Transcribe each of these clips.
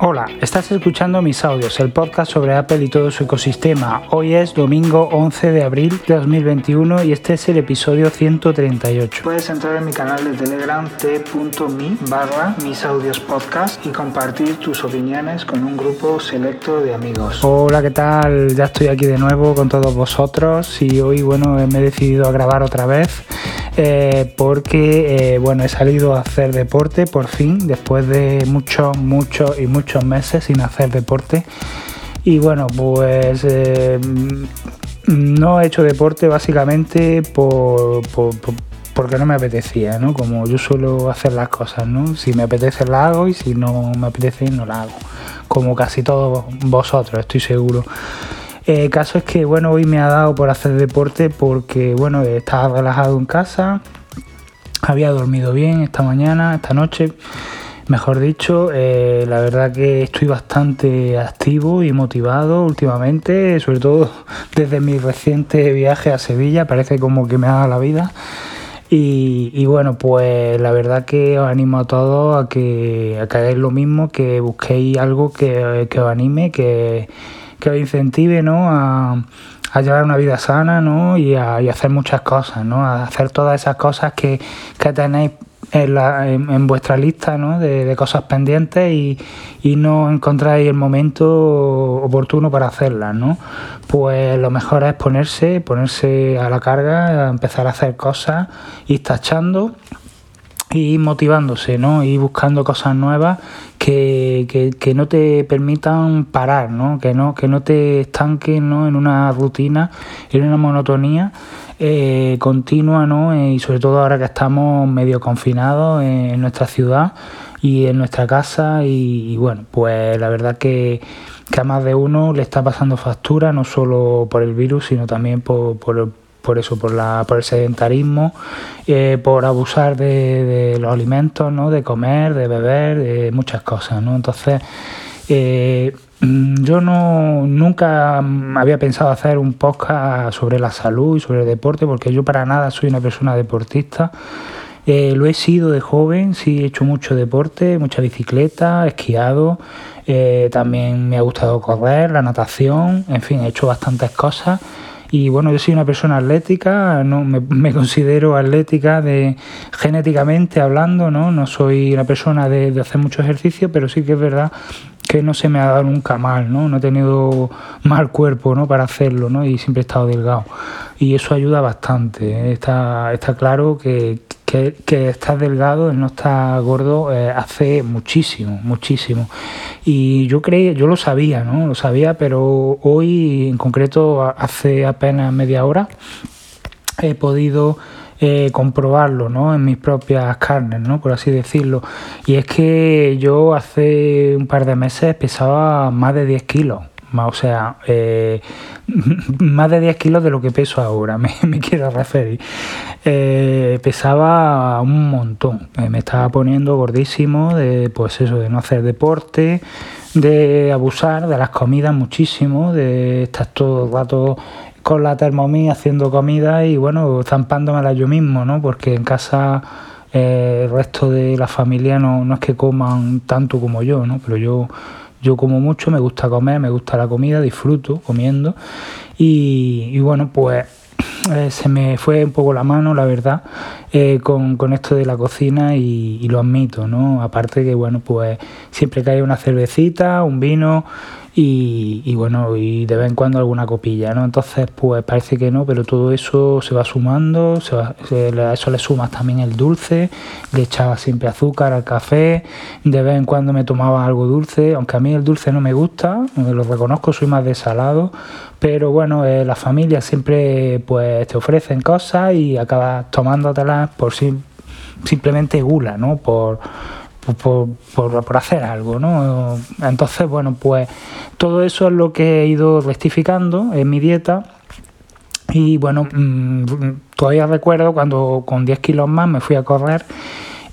Hola, estás escuchando mis audios, el podcast sobre Apple y todo su ecosistema. Hoy es domingo 11 de abril de 2021 y este es el episodio 138. Puedes entrar en mi canal de Telegram t.me barra mis audios podcast y compartir tus opiniones con un grupo selecto de amigos. Hola, ¿qué tal? Ya estoy aquí de nuevo con todos vosotros y hoy, bueno, me he decidido a grabar otra vez. Eh, porque eh, bueno he salido a hacer deporte por fin después de muchos muchos y muchos meses sin hacer deporte y bueno pues eh, no he hecho deporte básicamente por, porque no me apetecía, ¿no? Como yo suelo hacer las cosas, ¿no? Si me apetece la hago y si no me apetece no la hago. Como casi todos vosotros, estoy seguro. El caso es que bueno, hoy me ha dado por hacer deporte porque bueno, estaba relajado en casa, había dormido bien esta mañana, esta noche, mejor dicho. Eh, la verdad que estoy bastante activo y motivado últimamente, sobre todo desde mi reciente viaje a Sevilla, parece como que me ha dado la vida. Y, bueno, pues la verdad que os animo a todos a que, a que hagáis lo mismo, que busquéis algo que, que os anime, que que os incentive ¿no? a, llevar una vida sana ¿no? y, a, hacer muchas cosas, ¿no? a hacer todas esas cosas que, tenéis en, la, en, vuestra lista ¿no? de, cosas pendientes y, y, no encontráis el momento oportuno para hacerlas, ¿no? Pues lo mejor es ponerse, ponerse a la carga, empezar a hacer cosas, ir tachando y motivándose, ¿no? Y buscando cosas nuevas que, que, no te permitan parar, ¿no? Que no, que no te estanquen ¿no? en una rutina, en una monotonía eh, continua, ¿no? Eh, y sobre todo ahora que estamos medio confinados en nuestra ciudad y en nuestra casa y, bueno, pues la verdad que, que, a más de uno le está pasando factura, no solo por el virus, sino también por, por por eso, por, la, por el sedentarismo, eh, por abusar de, los alimentos, ¿no? de comer, de beber, de muchas cosas. ¿no? Entonces, eh, yo no nunca había pensado hacer un podcast sobre la salud y sobre el deporte, porque yo para nada soy una persona deportista. Eh, lo he sido de joven, sí he hecho mucho deporte, mucha bicicleta, esquiado, también me ha gustado correr, la natación, en fin, he hecho bastantes cosas y bueno, yo soy una persona atlética, no me, considero atlética de genéticamente hablando, ¿no? No soy una persona de, hacer mucho ejercicio, pero sí que es verdad que no se me ha dado nunca mal, ¿no? No he tenido mal cuerpo, ¿no? Para hacerlo, ¿no? Y siempre he estado delgado. Y eso ayuda bastante. ¿eh? Está, está claro que, que, que estar delgado, el no estar gordo, eh, hace muchísimo, muchísimo. Y yo creí, yo lo sabía, ¿no? Lo sabía, pero hoy, en concreto, hace apenas media hora, he podido eh, comprobarlo ¿no? en mis propias carnes, ¿no? por así decirlo. Y es que yo hace un par de meses pesaba más de 10 kilos o sea, eh, más de 10 kilos de lo que peso ahora, me, quiero referir. Eh, pesaba un montón, me estaba poniendo gordísimo de, pues eso, de no hacer deporte, de abusar de las comidas muchísimo, de estar todo el rato con la termomía haciendo comida y bueno, zampándomela yo mismo, ¿no? Porque en casa el resto de la familia no, no es que coman tanto como yo, ¿no? Pero yo yo como mucho, me gusta comer, me gusta la comida, disfruto comiendo y, bueno, pues eh, se me fue un poco la mano, la verdad, eh, con, con, esto de la cocina y, y, lo admito, ¿no? Aparte que, bueno, pues siempre que hay una cervecita, un vino, y, bueno, y de vez en cuando alguna copilla, ¿no? Entonces, pues parece que no, pero todo eso se va sumando, se a eso le sumas también el dulce, le echaba siempre azúcar al café, de vez en cuando me tomaba algo dulce, aunque a mí el dulce no me gusta, lo reconozco, soy más de salado, pero bueno, eh, las familias siempre pues te ofrecen cosas y acabas tomándotelas por simplemente gula, ¿no? Por por, por, hacer algo, ¿no? Entonces, bueno, pues todo eso es lo que he ido rectificando en mi dieta. Y bueno, mm, todavía recuerdo cuando con 10 kilos más me fui a correr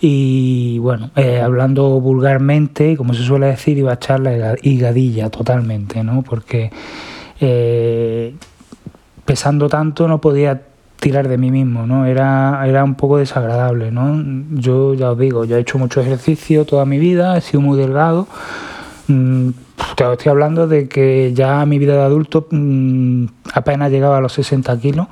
y bueno, eh, hablando vulgarmente, como se suele decir, iba a echar la higadilla totalmente, ¿no? Porque eh, pesando tanto no podía tirar de mí mismo, ¿no? Era, era un poco desagradable, ¿no? Yo ya os digo, yo he hecho mucho ejercicio toda mi vida, he sido muy delgado, Mm, te estoy hablando de que ya mi vida de adulto mm, apenas llegaba a los 60 kilos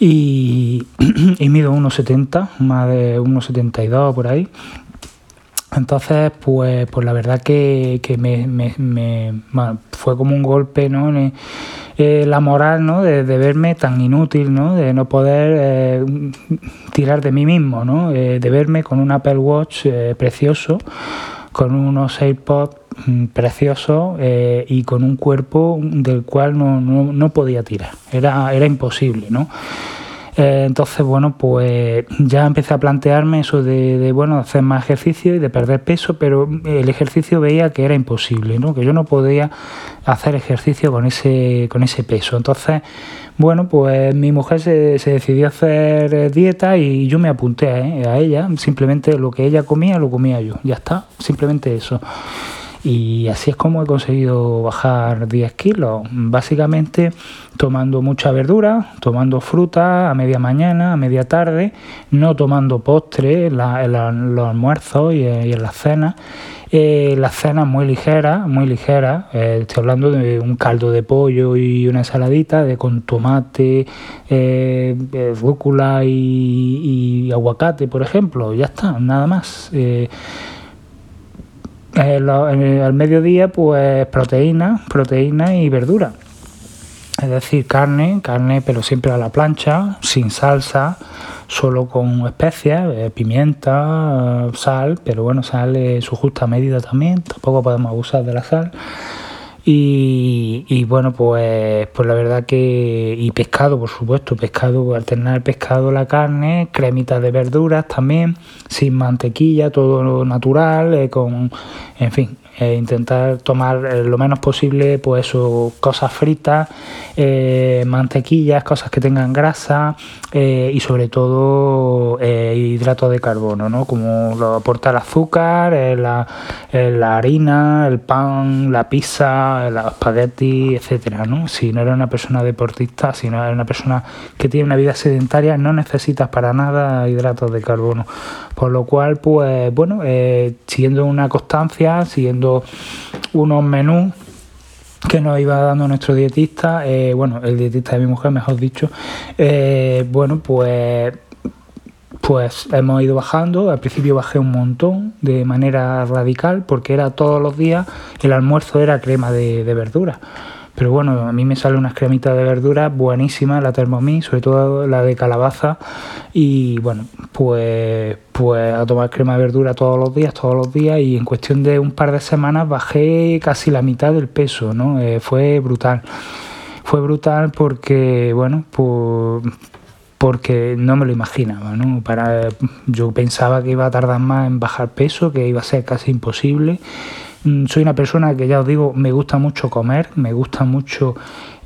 y, y mido 1,70, más de 1,72 por ahí. Entonces, pues, pues la verdad que, me, fue como un golpe, ¿no? Eh, la moral, ¿no? De, verme tan inútil, ¿no? De no poder eh, tirar de mí mismo, ¿no? Eh, de verme con un Apple Watch precioso, con unos AirPods mm, preciosos y con un cuerpo del cual no, no, no podía tirar. Era, era imposible, ¿no? Eh, entonces, bueno, pues ya empecé a plantearme eso de, bueno, hacer más ejercicio y de perder peso, pero el ejercicio veía que era imposible, ¿no? Que yo no podía hacer ejercicio con ese, con ese peso. Entonces, bueno, pues mi mujer se, se decidió a hacer dieta y yo me apunté a, a ella. Simplemente lo que ella comía, lo comía yo. Ya está, simplemente eso. Y así es como he conseguido bajar 10 kilos. Básicamente tomando mucha verdura, tomando fruta a media mañana, a media tarde, no tomando postre en, los almuerzos y, en las cenas. Eh, las cenas muy ligeras, muy ligeras. Eh, estoy hablando de un caldo de pollo y una ensaladita de con tomate, eh, rúcula y, y, aguacate, por ejemplo. Ya está, nada más. Eh, al mediodía, pues proteína, proteína y verdura. Es decir, carne, carne, pero siempre a la plancha, sin salsa, solo con especias, eh, pimienta, sal, pero bueno, sal su justa medida también, tampoco podemos abusar de la sal. Y, bueno, pues, pues la verdad que. Y pescado, por supuesto, pescado, alternar el pescado, la carne, cremitas de verduras también, sin mantequilla, todo natural, eh, con. En fin, eh, intentar tomar eh, lo menos posible, pues cosas fritas, eh, mantequillas, cosas que tengan grasa y sobre todo hidratos de carbono, ¿no? Como lo aporta el azúcar, la, la, harina, el pan, la pizza, el espagueti, etcétera, ¿no? Si no eres una persona deportista, si no eres una persona que tiene una vida sedentaria, no necesitas para nada hidratos de carbono. Por lo cual, pues bueno, siguiendo una constancia, siguiendo unos menús que nos iba dando nuestro dietista, eh, bueno, el dietista de mi mujer, mejor dicho, eh, bueno, pues pues hemos ido bajando, al principio bajé un montón de manera radical porque era todos los días, el almuerzo era crema de, de verdura. Pero bueno, a mí me sale unas cremitas de verdura buenísimas, la Thermomix, sobre todo la de calabaza. Y bueno, pues, pues a tomar crema de verdura todos los días, todos los días. Y en cuestión de un par de semanas bajé casi la mitad del peso, ¿no? Eh, fue brutal. Fue brutal porque, bueno, pues porque no me lo imaginaba, ¿no? Para, yo pensaba que iba a tardar más en bajar peso, que iba a ser casi imposible Mm, soy una persona que ya os digo, me gusta mucho comer, me gusta mucho,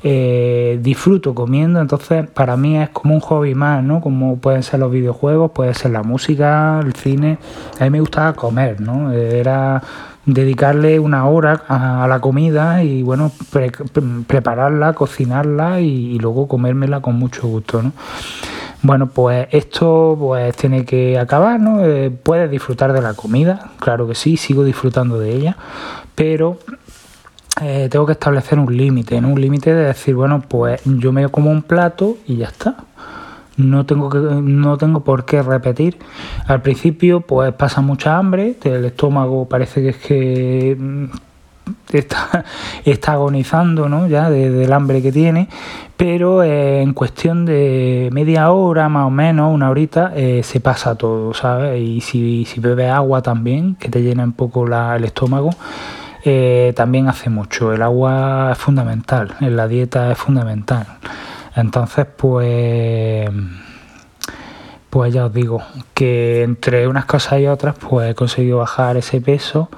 eh, disfruto comiendo, entonces para mí es como un hobby más, ¿no? Como pueden ser los videojuegos, puede ser la música, el cine, a mí me gustaba comer, ¿no? Era dedicarle una hora a, la comida y bueno, prepararla, cocinarla y, luego comérmela con mucho gusto, ¿no? Bueno, pues esto pues tiene que acabar, ¿no? Eh, puedes disfrutar de la comida, claro que sí, sigo disfrutando de ella, pero eh, tengo que establecer un límite, ¿no? Un límite de decir, bueno, pues yo me como un plato y ya está. No tengo, que, no tengo por qué repetir. Al principio, pues pasa mucha hambre, el estómago parece que es que mm, está, está agonizando ¿no? ya del hambre que tiene, pero eh, en cuestión de media hora más o menos, una horita, eh, se pasa todo, ¿sabes? Y si, si bebes agua también, que te llena un poco la, el estómago, eh, también hace mucho. El agua es fundamental, en la dieta es fundamental. Entonces, pues pues ya os digo que entre unas cosas y otras pues he conseguido bajar ese peso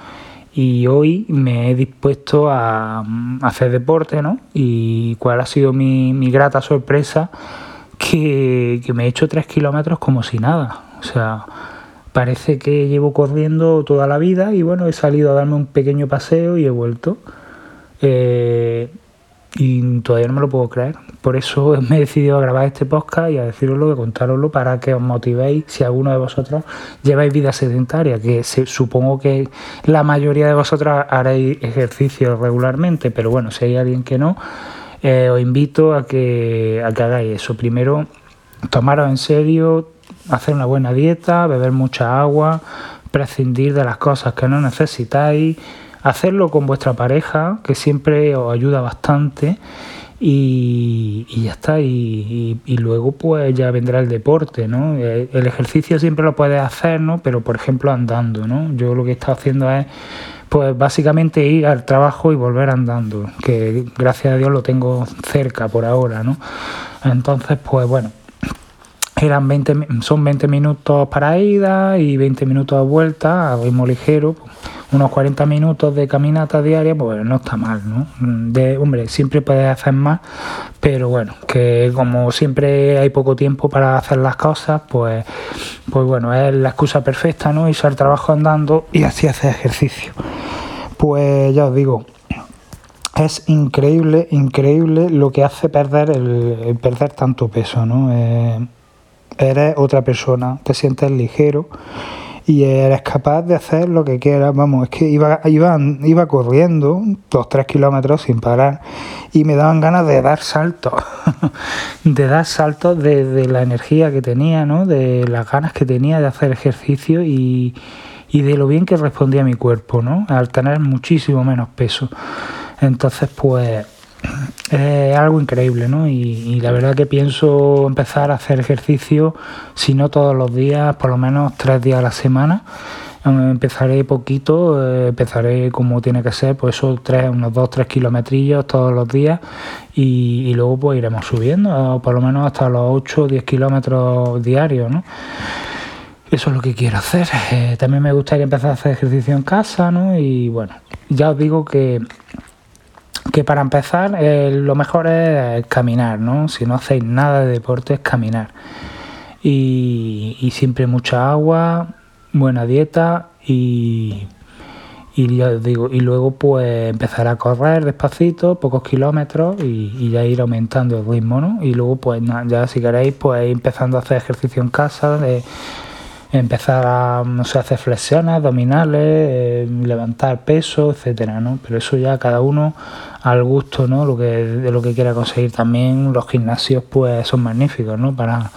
y hoy me he dispuesto a, hacer deporte, ¿no? Y cuál ha sido mi, grata sorpresa que, me he hecho tres kilómetros como si nada. O sea, parece que llevo corriendo toda la vida y bueno, he salido a darme un pequeño paseo y he vuelto. Eh, y todavía no me lo puedo creer. Por eso me he decidido a grabar este podcast y a deciroslo, y contároslo para que os motivéis si alguno de vosotros lleváis vida sedentaria, que supongo que la mayoría de vosotros haréis ejercicio regularmente, pero bueno, si hay alguien que no, eh, os invito a que, a que hagáis eso. Primero, tomaros en serio, hacer una buena dieta, beber mucha agua, prescindir de las cosas que no necesitáis hacerlo con vuestra pareja, que siempre os ayuda bastante. Y, ya está, y, luego pues ya vendrá el deporte, ¿no? Eh, el ejercicio siempre lo puedes hacer, ¿no? Pero por ejemplo andando, ¿no? Yo lo que he estado haciendo es pues básicamente ir al trabajo y volver andando, que gracias a Dios lo tengo cerca por ahora, ¿no? Entonces pues bueno, eran 20, son 20 minutos para ida y 20 minutos de vuelta a ritmo ligero, unos 40 minutos de caminata diaria, pues no está mal, ¿no? De, hombre, siempre puedes hacer más, pero bueno, que como siempre hay poco tiempo para hacer las cosas, pues, pues bueno, es la excusa perfecta, ¿no? Irse al trabajo andando y así hacer ejercicio. Pues ya os digo, es increíble, increíble lo que hace perder el, perder tanto peso, ¿no? Eh, eres otra persona, te sientes ligero y eres capaz de hacer lo que quieras. Vamos, es que iba, iba, iba corriendo dos, tres kilómetros sin parar y me daban ganas de dar saltos, de dar saltos de, la energía que tenía, ¿no? de las ganas que tenía de hacer ejercicio y, y de lo bien que respondía mi cuerpo, ¿no? al tener muchísimo menos peso. Entonces, pues es algo increíble, ¿no? Y, la verdad que pienso empezar a hacer ejercicio, si no todos los días, por lo menos tres días a la semana. Empezaré poquito, eh, empezaré como tiene que ser, pues eso, tres, unos dos, tres kilometrillos todos los días y, luego pues iremos subiendo, por lo menos hasta los 8 o 10 kilómetros diarios, ¿no? Eso es lo que quiero hacer. Eh, también me gustaría empezar a hacer ejercicio en casa, ¿no? Y bueno, ya os digo que que para empezar eh, lo mejor es caminar, ¿no? Si no hacéis nada de deporte es caminar. Y, siempre mucha agua, buena dieta y, y ya digo, y luego pues empezar a correr despacito, pocos kilómetros y, ya ir aumentando el ritmo, ¿no? Y luego pues ya si queréis pues empezando a hacer ejercicio en casa, empezar a no sé, hacer flexiones, abdominales, eh, levantar peso, etcétera, ¿no? Pero eso ya cada uno al gusto, ¿no? Lo que, de lo que quiera conseguir también, los gimnasios pues son magníficos, ¿no? Para,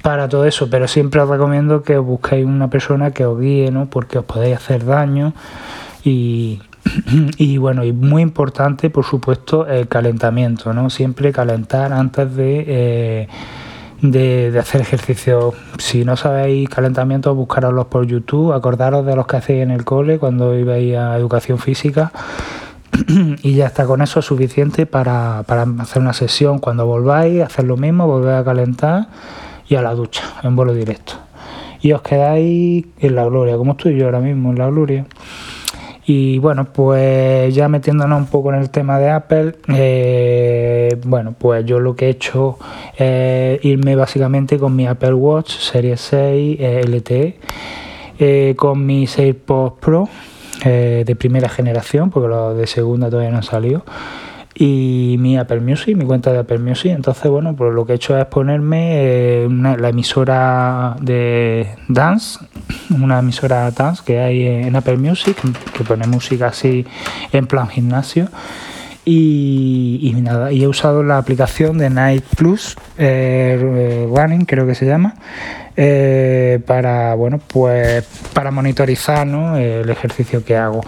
para todo eso, pero siempre os recomiendo que busquéis una persona que os guíe, ¿no? Porque os podéis hacer daño y, y bueno, y muy importante, por supuesto, el calentamiento, ¿no? Siempre calentar antes de... Eh, de, hacer ejercicio. Si no sabéis calentamiento, buscaroslos por YouTube, acordaros de los que hacéis en el cole cuando ibais a educación física y ya está con eso suficiente para, hacer una sesión. Cuando volváis, hacer lo mismo, volver a calentar y a la ducha en vuelo directo. Y os quedáis en la gloria, como estoy yo ahora mismo en la gloria. Y bueno, pues ya metiéndonos un poco en el tema de Apple, eh, bueno, pues yo lo que he hecho es irme básicamente con mi Apple Watch Series 6 eh, LTE, eh, con mi AirPods Pro de primera generación, porque los de segunda todavía no han salido y mi Apple Music, mi cuenta de Apple Music. Entonces, bueno, pues lo que he hecho es ponerme la emisora de Dance una emisora dance que hay en Apple Music, que pone música así en plan gimnasio. Y, nada, y he usado la aplicación de Night Plus eh, Running, creo que se llama, eh, para bueno pues para monitorizar el ejercicio que hago.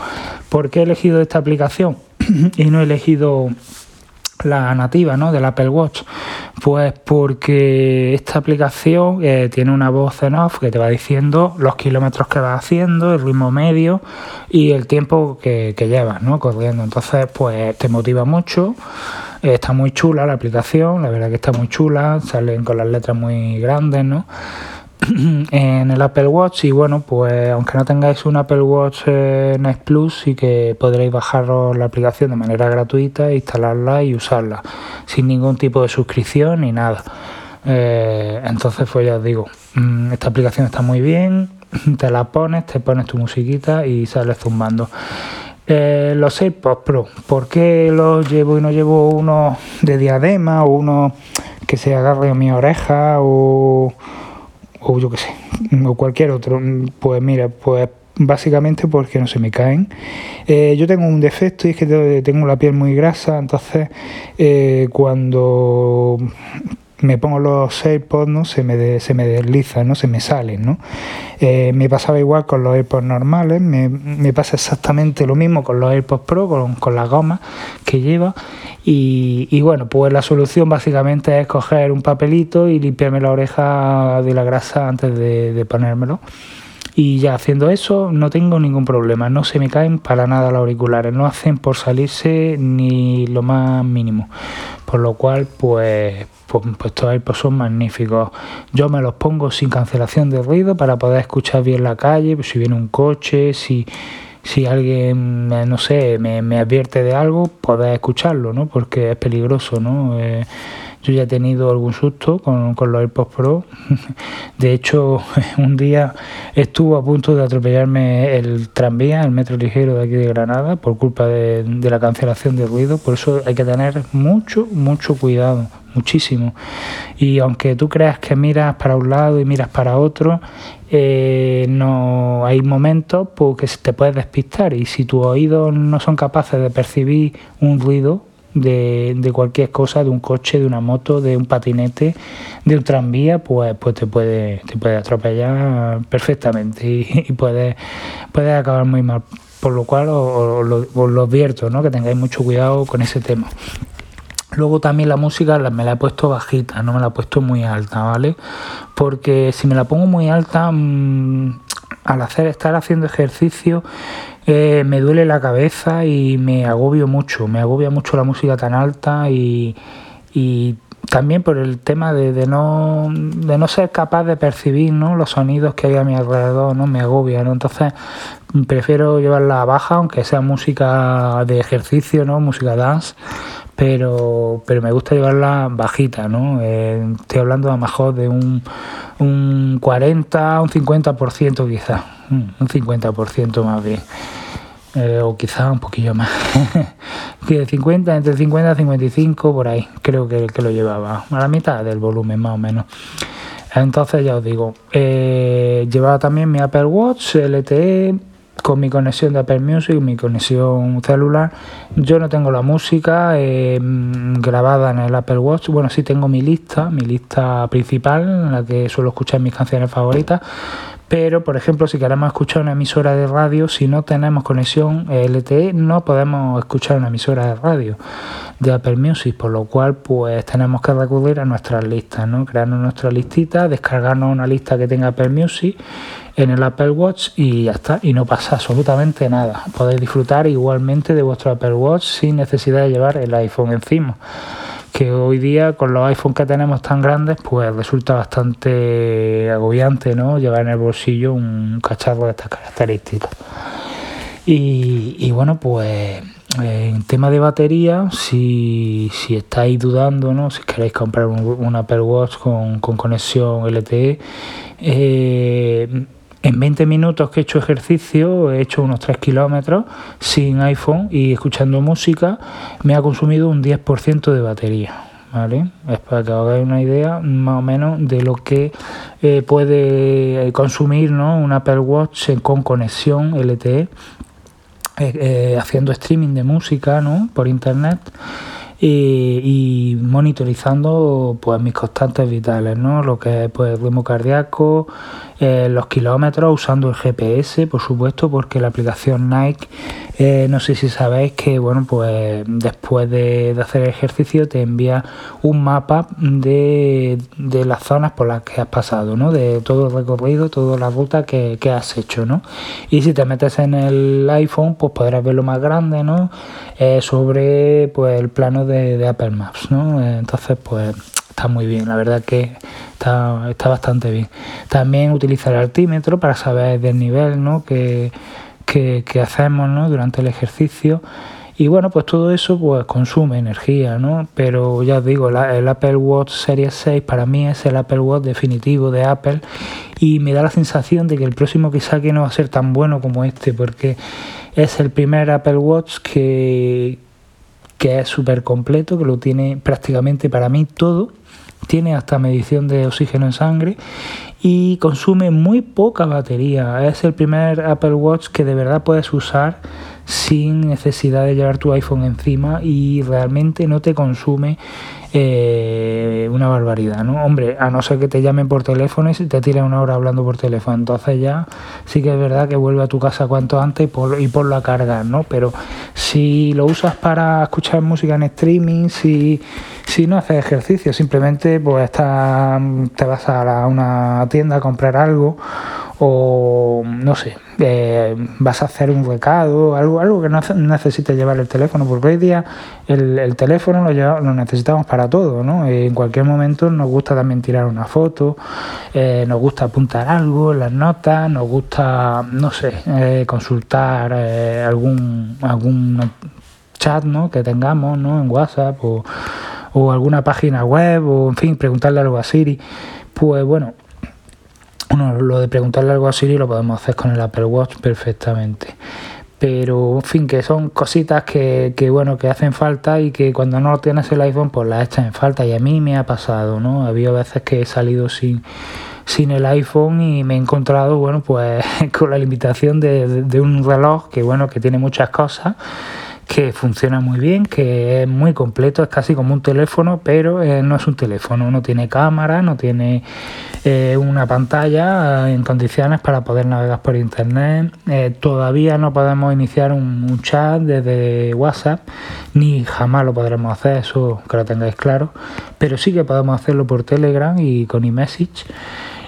¿Por qué he elegido esta aplicación y no he elegido la nativa ¿no? del Apple Watch? Pues porque esta aplicación eh, tiene una voz en off que te va diciendo los kilómetros que vas haciendo, el ritmo medio y el tiempo que, que llevas ¿no? corriendo. Entonces, pues te motiva mucho. está muy chula la aplicación, la verdad que está muy chula, salen con las letras muy grandes, ¿no? en el Apple Watch y bueno, pues aunque no tengáis un Apple Watch eh, Night Plus, sí que podréis bajaros la aplicación de manera gratuita, instalarla y usarla sin ningún tipo de suscripción ni nada. Eh, entonces, pues ya os digo, mm, esta aplicación está muy bien, te la pones, te pones tu musiquita y sales zumbando. Eh, los AirPods Pro, ¿por qué los llevo y no llevo uno de diadema o uno que se agarre a mi oreja o, o yo qué sé, o cualquier otro? Pues mira, pues básicamente porque no se me caen. Eh, yo tengo un defecto y es que tengo la piel muy grasa, entonces eh, cuando me pongo los AirPods, ¿no? Se me, se me deslizan, ¿no? Se me salen, ¿no? Eh, me pasaba igual con los AirPods normales, me, pasa exactamente lo mismo con los AirPods Pro, con, con las gomas que lleva. Y, bueno, pues la solución básicamente es coger un papelito y limpiarme la oreja de la grasa antes de, de ponérmelo. Y ya haciendo eso no tengo ningún problema, no se me caen para nada los auriculares, no hacen por salirse ni lo más mínimo. Por lo cual, pues, pues, pues pues son magníficos. Yo me los pongo sin cancelación de ruido para poder escuchar bien la calle, pues si viene un coche, si si alguien, no sé, me, me advierte de algo, poder escucharlo, ¿no? Porque es peligroso, ¿no? Eh, yo ya he tenido algún susto con, con los AirPods Pro. De hecho, un día estuvo a punto de atropellarme el tranvía, el metro ligero de aquí de Granada, por culpa de, la cancelación de ruido. Por eso hay que tener mucho, mucho cuidado, muchísimo. Y aunque tú creas que miras para un lado y miras para otro, eh, no hay momentos pues, que te puedes despistar y si tus oídos no son capaces de percibir un ruido, de, de, cualquier cosa, de un coche, de una moto, de un patinete, de un tranvía, pues, pues te puede, te puede atropellar perfectamente y, y puede, puede acabar muy mal. Por lo cual os, lo, advierto, ¿no? que tengáis mucho cuidado con ese tema. Luego también la música me la he puesto bajita, no me la he puesto muy alta, ¿vale? Porque si me la pongo muy alta, mmm, al hacer estar haciendo ejercicio eh, me duele la cabeza y me agobio mucho, me agobia mucho la música tan alta y, y también por el tema de, de, no, de no ser capaz de percibir ¿no? los sonidos que hay a mi alrededor, ¿no? me agobia, ¿no? entonces prefiero llevarla baja, aunque sea música de ejercicio, ¿no? música dance, pero, pero me gusta llevarla bajita, ¿no? Eh, estoy hablando a lo mejor de un, un 40, un 50% quizás, un 50% más bien. Eh, o quizá un poquillo más. que 50, entre 50 y 55 por ahí, creo que, que lo llevaba, a la mitad del volumen más o menos. Entonces ya os digo, eh, llevaba también mi Apple Watch LTE con mi conexión de Apple Music, mi conexión celular. Yo no tengo la música eh, grabada en el Apple Watch. Bueno, sí tengo mi lista, mi lista principal en la que suelo escuchar mis canciones favoritas pero, por ejemplo, si queremos escuchar una emisora de radio, si no tenemos conexión LTE, no podemos escuchar una emisora de radio de Apple Music, por lo cual, pues tenemos que recurrir a nuestras listas, ¿no? Crearnos nuestra listita, descargarnos una lista que tenga Apple Music en el Apple Watch y ya está, y no pasa absolutamente nada. Podéis disfrutar igualmente de vuestro Apple Watch sin necesidad de llevar el iPhone encima que hoy día con los iPhones que tenemos tan grandes, pues resulta bastante agobiante, ¿no? Llevar en el bolsillo un cacharro de estas características. Y, bueno, pues en tema de batería, si, si estáis dudando, ¿no? Si queréis comprar un, Apple Watch con, con conexión LTE, eh, en 20 minutos que he hecho ejercicio, he hecho unos 3 kilómetros sin iPhone y escuchando música, me ha consumido un 10% de batería. ¿Vale? Es para que hagáis una idea más o menos de lo que eh, puede consumir ¿no? un Apple Watch con conexión LTE, eh, eh, haciendo streaming de música ¿no? por internet y, monitorizando pues mis constantes vitales, ¿no? Lo que es pues, ritmo cardíaco, eh, los kilómetros, usando el GPS, por supuesto, porque la aplicación Nike, eh, no sé si sabéis que, bueno, pues después de, hacer ejercicio te envía un mapa de, de, las zonas por las que has pasado, ¿no? De todo el recorrido, toda la ruta que, que has hecho, ¿no? Y si te metes en el iPhone, pues podrás verlo más grande, ¿no? Eh, sobre pues el plano de, Apple Maps, ¿no? Eh, entonces, pues está muy bien, la verdad que está, está bastante bien. También utilizar el altímetro para saber del nivel ¿no? que, que, hacemos ¿no? durante el ejercicio Y bueno, pues todo eso pues consume energía, ¿no? Pero ya os digo, el Apple Watch Series 6 para mí es el Apple Watch definitivo de Apple y me da la sensación de que el próximo que saque no va a ser tan bueno como este porque es el primer Apple Watch que, que es súper completo, que lo tiene prácticamente para mí todo. Tiene hasta medición de oxígeno en sangre y consume muy poca batería. Es el primer Apple Watch que de verdad puedes usar sin necesidad de llevar tu iPhone encima y realmente no te consume eh, una barbaridad, ¿no? Hombre, a no ser que te llamen por teléfono y te tiren una hora hablando por teléfono, entonces ya sí que es verdad que vuelve a tu casa cuanto antes y por, y por la carga, ¿no? Pero si lo usas para escuchar música en streaming, si, si no haces ejercicio, simplemente pues está, te vas a una tienda a comprar algo o no sé, eh, vas a hacer un recado, algo, algo que no necesites llevar el teléfono, porque hoy día el, teléfono lo, lo, necesitamos para todo, ¿no? en cualquier momento nos gusta también tirar una foto, eh, nos gusta apuntar algo las notas, nos gusta, no sé, eh, consultar algún, algún chat ¿no? que tengamos ¿no? en WhatsApp o, o alguna página web o en fin, preguntarle algo a Siri. Pues bueno, bueno, lo de preguntarle algo a Siri lo podemos hacer con el Apple Watch perfectamente. Pero, en fin, que son cositas que, que, bueno, que hacen falta y que cuando no tienes el iPhone, pues las echas en falta. Y a mí me ha pasado, ¿no? Había veces que he salido sin, sin el iPhone y me he encontrado, bueno, pues con la limitación de, de un reloj que, bueno, que tiene muchas cosas que funciona muy bien, que es muy completo, es casi como un teléfono, pero eh, no es un teléfono, no tiene cámara, no tiene eh, una pantalla en condiciones para poder navegar por internet. Eh, todavía no podemos iniciar un, un, chat desde WhatsApp, ni jamás lo podremos hacer, eso que lo tengáis claro, pero sí que podemos hacerlo por Telegram y con iMessage.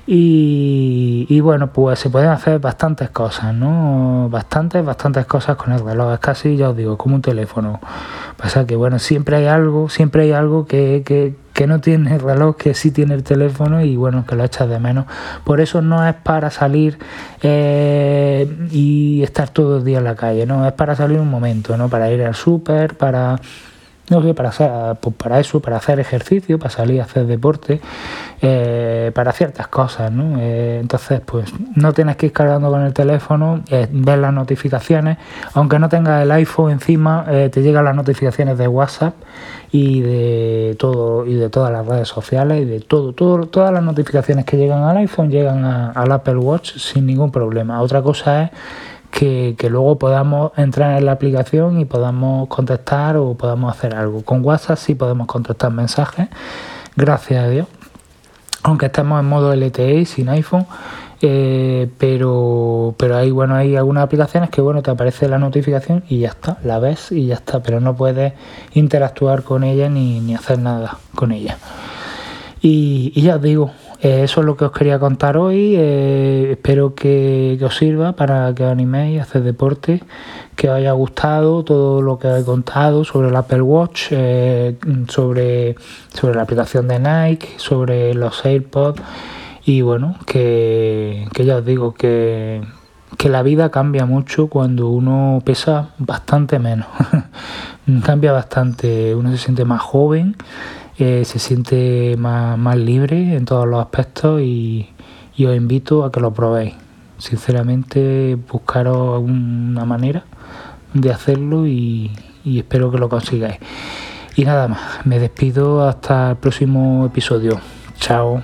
Y, bueno, pues se pueden hacer bastantes cosas, ¿no? Bastantes, bastantes cosas con el reloj. Es casi, ya os digo, como un teléfono. Pasa que, bueno, siempre hay algo, siempre hay algo que, que, que no tiene el reloj, que sí tiene el teléfono y bueno, que lo echas de menos. Por eso no es para salir eh, y estar todo el día en la calle, ¿no? Es para salir un momento, ¿no? Para ir al súper, para no sé, para, pues para eso, para hacer ejercicio, para salir a hacer deporte, eh, para ciertas cosas, ¿no? Eh, entonces, pues no tienes que ir cargando con el teléfono, eh, ver las notificaciones, aunque no tengas el iPhone encima, te llegan las notificaciones de WhatsApp y de todo y de todas las redes sociales y de todo, todo todas las notificaciones que llegan al iPhone llegan al Apple Watch sin ningún problema. Otra cosa es que, luego podamos entrar en la aplicación y podamos contestar o podamos hacer algo. Con WhatsApp sí podemos contestar mensajes, gracias a Dios, aunque estemos en modo LTE sin iPhone. Eh, pero pero hay bueno hay algunas aplicaciones que bueno te aparece la notificación y ya está la ves y ya está pero no puedes interactuar con ella ni, ni hacer nada con ella y, y ya os digo eh, eso es lo que os quería contar hoy. Eh, espero que, os sirva para que os animéis a hacer deporte, que os haya gustado todo lo que he contado sobre el Apple Watch, eh, sobre, sobre la aplicación de Nike, sobre los AirPods y bueno, que, que ya os digo que, que la vida cambia mucho cuando uno pesa bastante menos. cambia bastante, uno se siente más joven se siente más, libre en todos los aspectos y, os invito a que lo probéis. Sinceramente, buscaros una manera de hacerlo y, y espero que lo consigáis. Y nada más, me despido hasta el próximo episodio. Chao.